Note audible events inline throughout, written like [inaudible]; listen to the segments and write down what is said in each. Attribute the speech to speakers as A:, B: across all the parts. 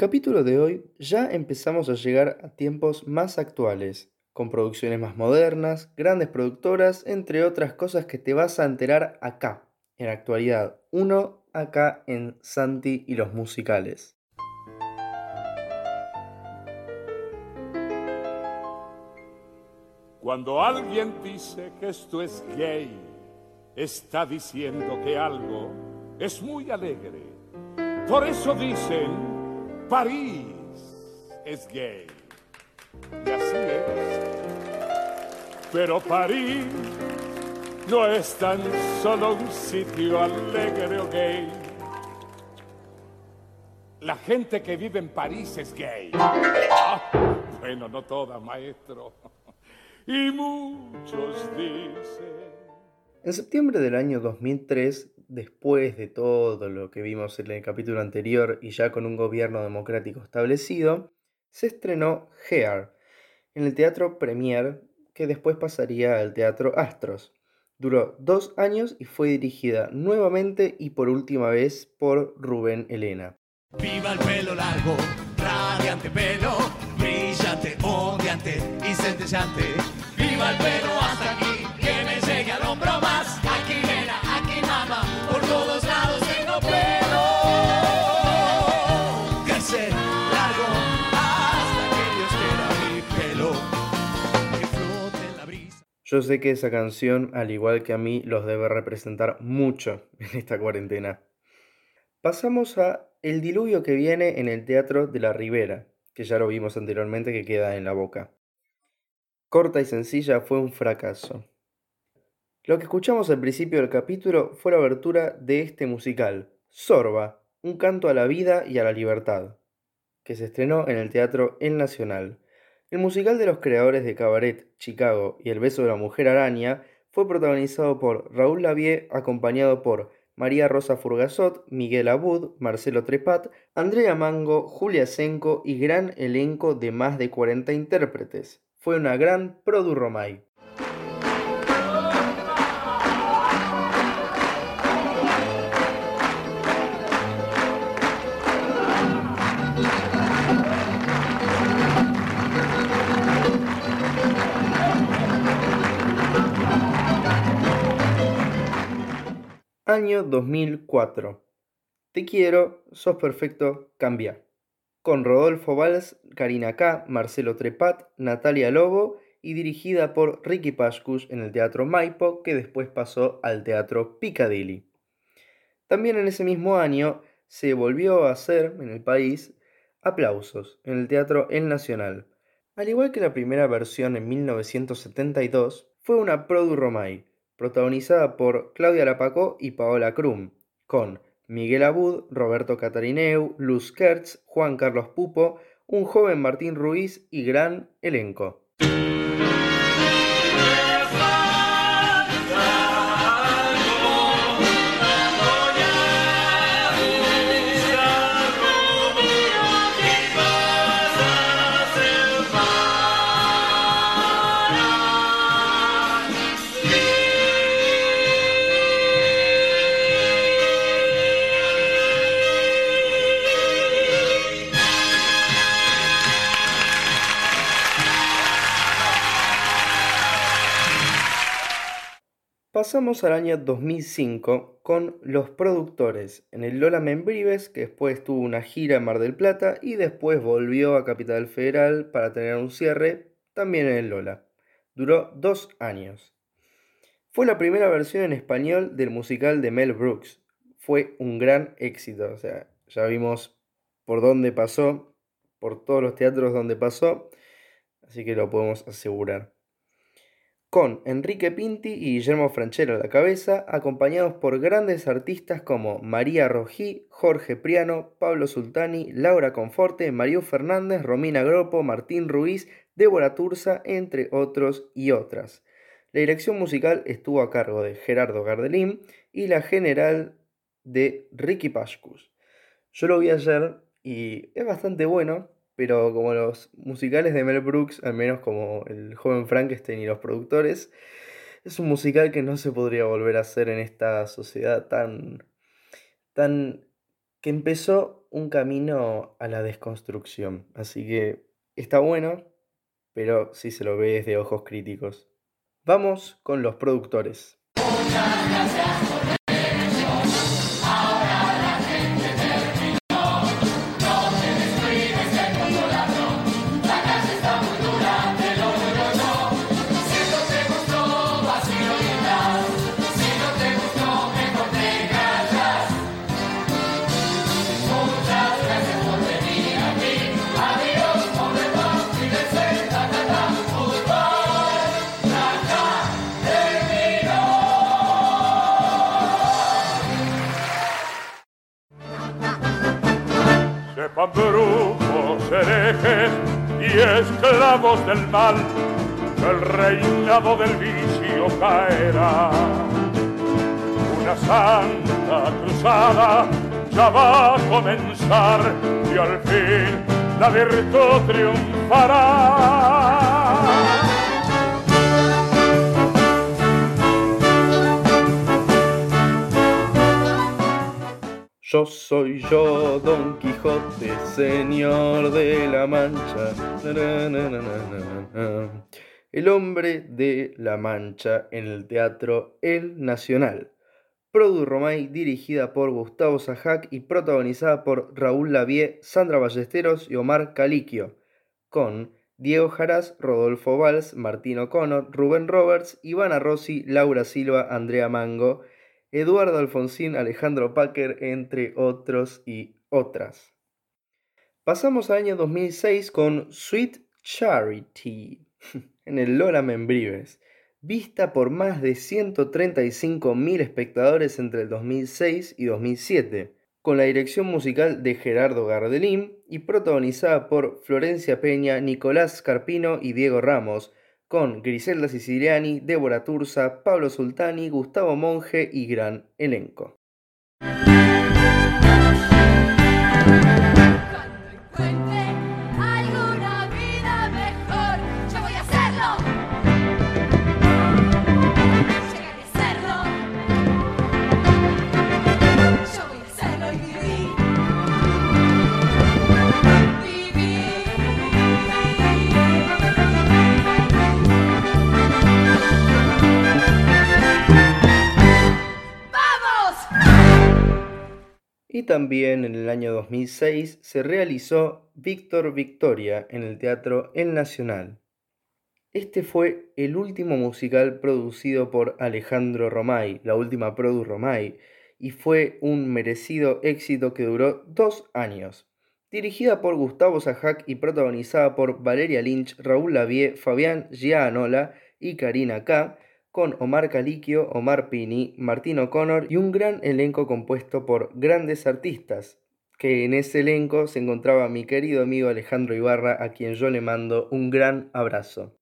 A: capítulo de hoy ya empezamos a llegar a tiempos más actuales, con producciones más modernas, grandes productoras, entre otras cosas que te vas a enterar acá, en actualidad, uno acá en Santi y los musicales.
B: Cuando alguien dice que esto es gay, está diciendo que algo es muy alegre. Por eso dicen, París es gay. Y así es. Pero París no es tan solo un sitio alegre o gay. La gente que vive en París es gay. Ah, bueno, no toda, maestro. [laughs] Y muchos dicen...
A: En septiembre del año 2003, después de todo lo que vimos en el capítulo anterior y ya con un gobierno democrático establecido, se estrenó Hair en el Teatro Premier, que después pasaría al Teatro Astros. Duró dos años y fue dirigida nuevamente y por última vez por Rubén Elena.
C: Viva el pelo largo, radiante pelo, brillante, ondeante y centellante. Viva el pelo hasta aquí,
A: Yo sé que esa canción, al igual que a mí, los debe representar mucho [laughs] en esta cuarentena. Pasamos a El diluvio que viene en el Teatro de la Ribera, que ya lo vimos anteriormente que queda en la boca. Corta y sencilla fue un fracaso. Lo que escuchamos al principio del capítulo fue la abertura de este musical, Sorba, un canto a la vida y a la libertad, que se estrenó en el Teatro El Nacional. El musical de los creadores de Cabaret, Chicago y El beso de la mujer araña fue protagonizado por Raúl Lavie, acompañado por María Rosa Furgasot, Miguel Abud, Marcelo Trepat, Andrea Mango, Julia Senco y gran elenco de más de 40 intérpretes. Fue una gran Romay. Año 2004. Te quiero, sos perfecto, cambia. Con Rodolfo Valls, Karina K., Marcelo Trepat, Natalia Lobo y dirigida por Ricky Pascus en el Teatro Maipo, que después pasó al Teatro Piccadilly. También en ese mismo año se volvió a hacer en el país Aplausos en el Teatro El Nacional. Al igual que la primera versión en 1972, fue una Produ Romay, protagonizada por Claudia Lapacó y Paola Krum, con Miguel Abud, Roberto Catarineu, Luz Kertz, Juan Carlos Pupo, un joven Martín Ruiz y gran elenco. Pasamos al año 2005 con Los Productores en el Lola Membrives, que después tuvo una gira en Mar del Plata y después volvió a Capital Federal para tener un cierre también en el Lola. Duró dos años. Fue la primera versión en español del musical de Mel Brooks. Fue un gran éxito, o sea, ya vimos por dónde pasó, por todos los teatros donde pasó, así que lo podemos asegurar con Enrique Pinti y Guillermo Franchero a la cabeza, acompañados por grandes artistas como María Rojí, Jorge Priano, Pablo Sultani, Laura Conforte, Mario Fernández, Romina Gropo, Martín Ruiz, Débora Turza, entre otros y otras. La dirección musical estuvo a cargo de Gerardo Gardelín y la general de Ricky Pascus. Yo lo vi ayer y es bastante bueno, pero como los musicales de Mel Brooks, al menos como El joven Frankenstein y los productores, es un musical que no se podría volver a hacer en esta sociedad tan tan que empezó un camino a la desconstrucción, así que está bueno, pero sí se lo ve desde ojos críticos. Vamos con los productores.
B: Esclavos del mal, el reinado del vicio caerá. Una santa cruzada ya va a comenzar y al fin la virtud triunfará.
A: Yo soy yo, Don Quijote, señor de la Mancha. El hombre de la Mancha en el Teatro El Nacional. Produ Romay, dirigida por Gustavo Sajac y protagonizada por Raúl Lavie, Sandra Ballesteros y Omar Caliquio, con Diego Jaraz, Rodolfo Valls, Martín O'Connor, Rubén Roberts, Ivana Rossi, Laura Silva, Andrea Mango, Eduardo Alfonsín, Alejandro Packer, entre otros y otras. Pasamos al año 2006 con Sweet Charity [laughs] en el Lola Membrives, vista por más de 135.000 espectadores entre el 2006 y 2007, con la dirección musical de Gerardo Gardelín y protagonizada por Florencia Peña, Nicolás Carpino y Diego Ramos, con Griselda Siciliani, Débora Turza, Pablo Sultani, Gustavo Monge y gran elenco. Y también en el año 2006 se realizó Víctor Victoria en el Teatro El Nacional. Este fue el último musical producido por Alejandro Romay, la última Produ Romay, y fue un merecido éxito que duró dos años. Dirigida por Gustavo Sajac y protagonizada por Valeria Lynch, Raúl Lavie, Fabián Gianola y Karina K., con Omar Caliquio, Omar Pini, Martín O'Connor y un gran elenco compuesto por grandes artistas, que en ese elenco se encontraba mi querido amigo Alejandro Ibarra, a quien yo le mando un gran abrazo.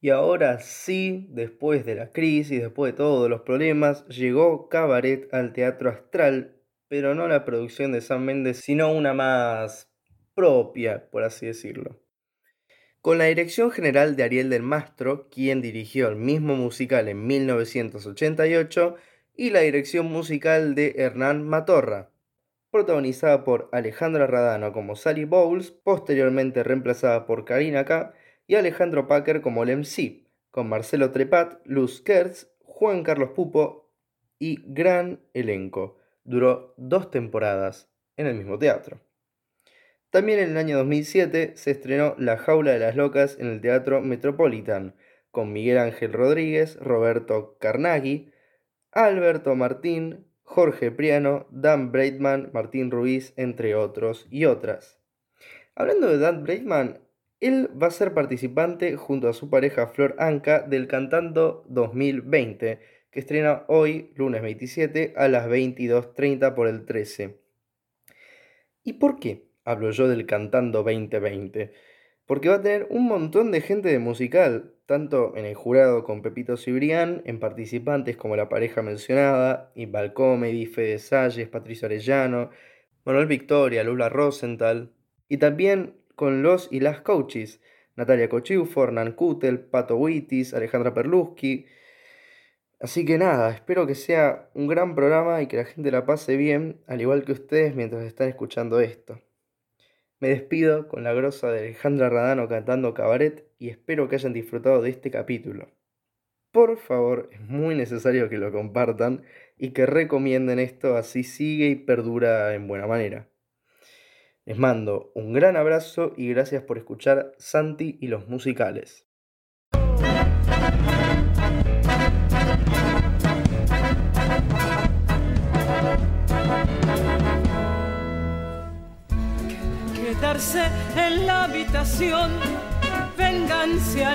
A: Y ahora sí, después de la crisis, después de todos los problemas, llegó Cabaret al Teatro Astral, pero no la producción de San Méndez, sino una más propia, por así decirlo. con la dirección general de Ariel del Mastro, quien dirigió el mismo musical en 1988, y la dirección musical de Hernán Matorra, protagonizada por Alejandra Radano como Sally Bowles, posteriormente reemplazada por Karina K, y Alejandro Packer como el MC, con Marcelo Trepat, Luz Kertz, Juan Carlos Pupo y gran elenco. Duró dos temporadas en el mismo teatro. También en el año 2007 se estrenó La Jaula de las Locas en el Teatro Metropolitan, con Miguel Ángel Rodríguez, Roberto Carnaghi, Alberto Martín, Jorge Priano, Dan Breitman, Martín Ruiz, entre otros y otras. Hablando de Dan Breitman, él va a ser participante junto a su pareja Flor Anca del Cantando 2020, que estrena hoy, lunes 27, a las 22.30 por el 13. ¿Y por qué? hablo yo del Cantando 2020, porque va a tener un montón de gente de musical, tanto en el jurado con Pepito Cibrián, en participantes como la pareja mencionada, Ival Comedy, Fede Salles, Patricio Arellano, Manuel Victoria, Lula Rosenthal, y también con los y las coaches, Natalia Cochiu, Nan Kutel, Pato Wittis, Alejandra Perluski. Así que nada, espero que sea un gran programa y que la gente la pase bien, al igual que ustedes mientras están escuchando esto. Me despido con la grosa de Alejandra Radano cantando cabaret y espero que hayan disfrutado de este capítulo. Por favor, es muy necesario que lo compartan y que recomienden esto así sigue y perdura en buena manera. Les mando un gran abrazo y gracias por escuchar Santi y los musicales.
D: En la habitación, venganza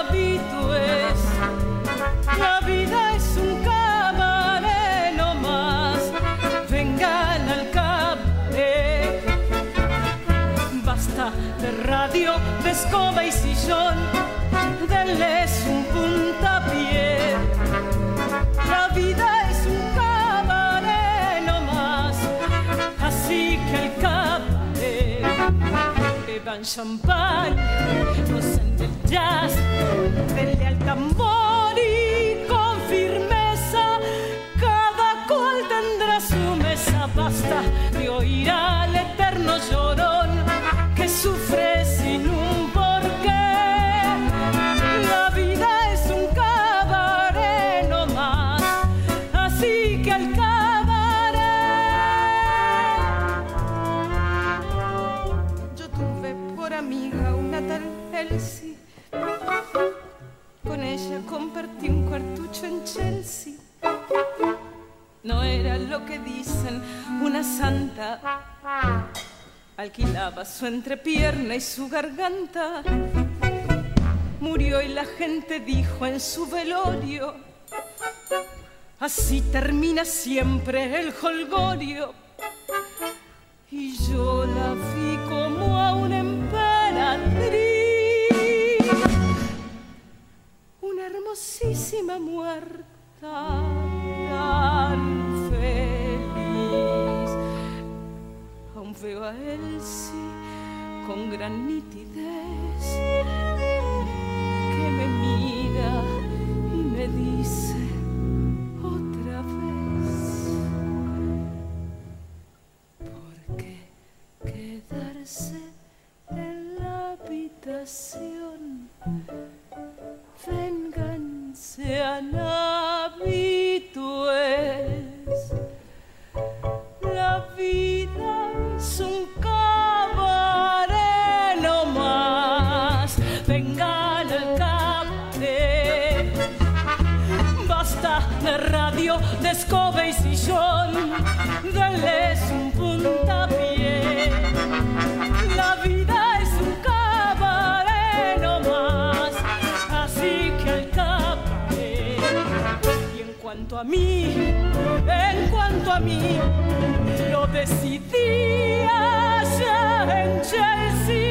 D: habitues. La vida es un cabaret no más, vengan al cabaret. Basta de radio, de escoba y sillón, denles un puntapié. La vida beban champán, gocen del jazz, denle al tambor y Con ella compartí un cuartucho en Chelsea. No era lo que dicen una santa. Alquilaba su entrepierna y su garganta. Murió y la gente dijo en su velorio. Así termina siempre el holgorio. Y yo la en la habitación? cuanto a mí, en cuanto a mí, lo decidí allá en Chelsea.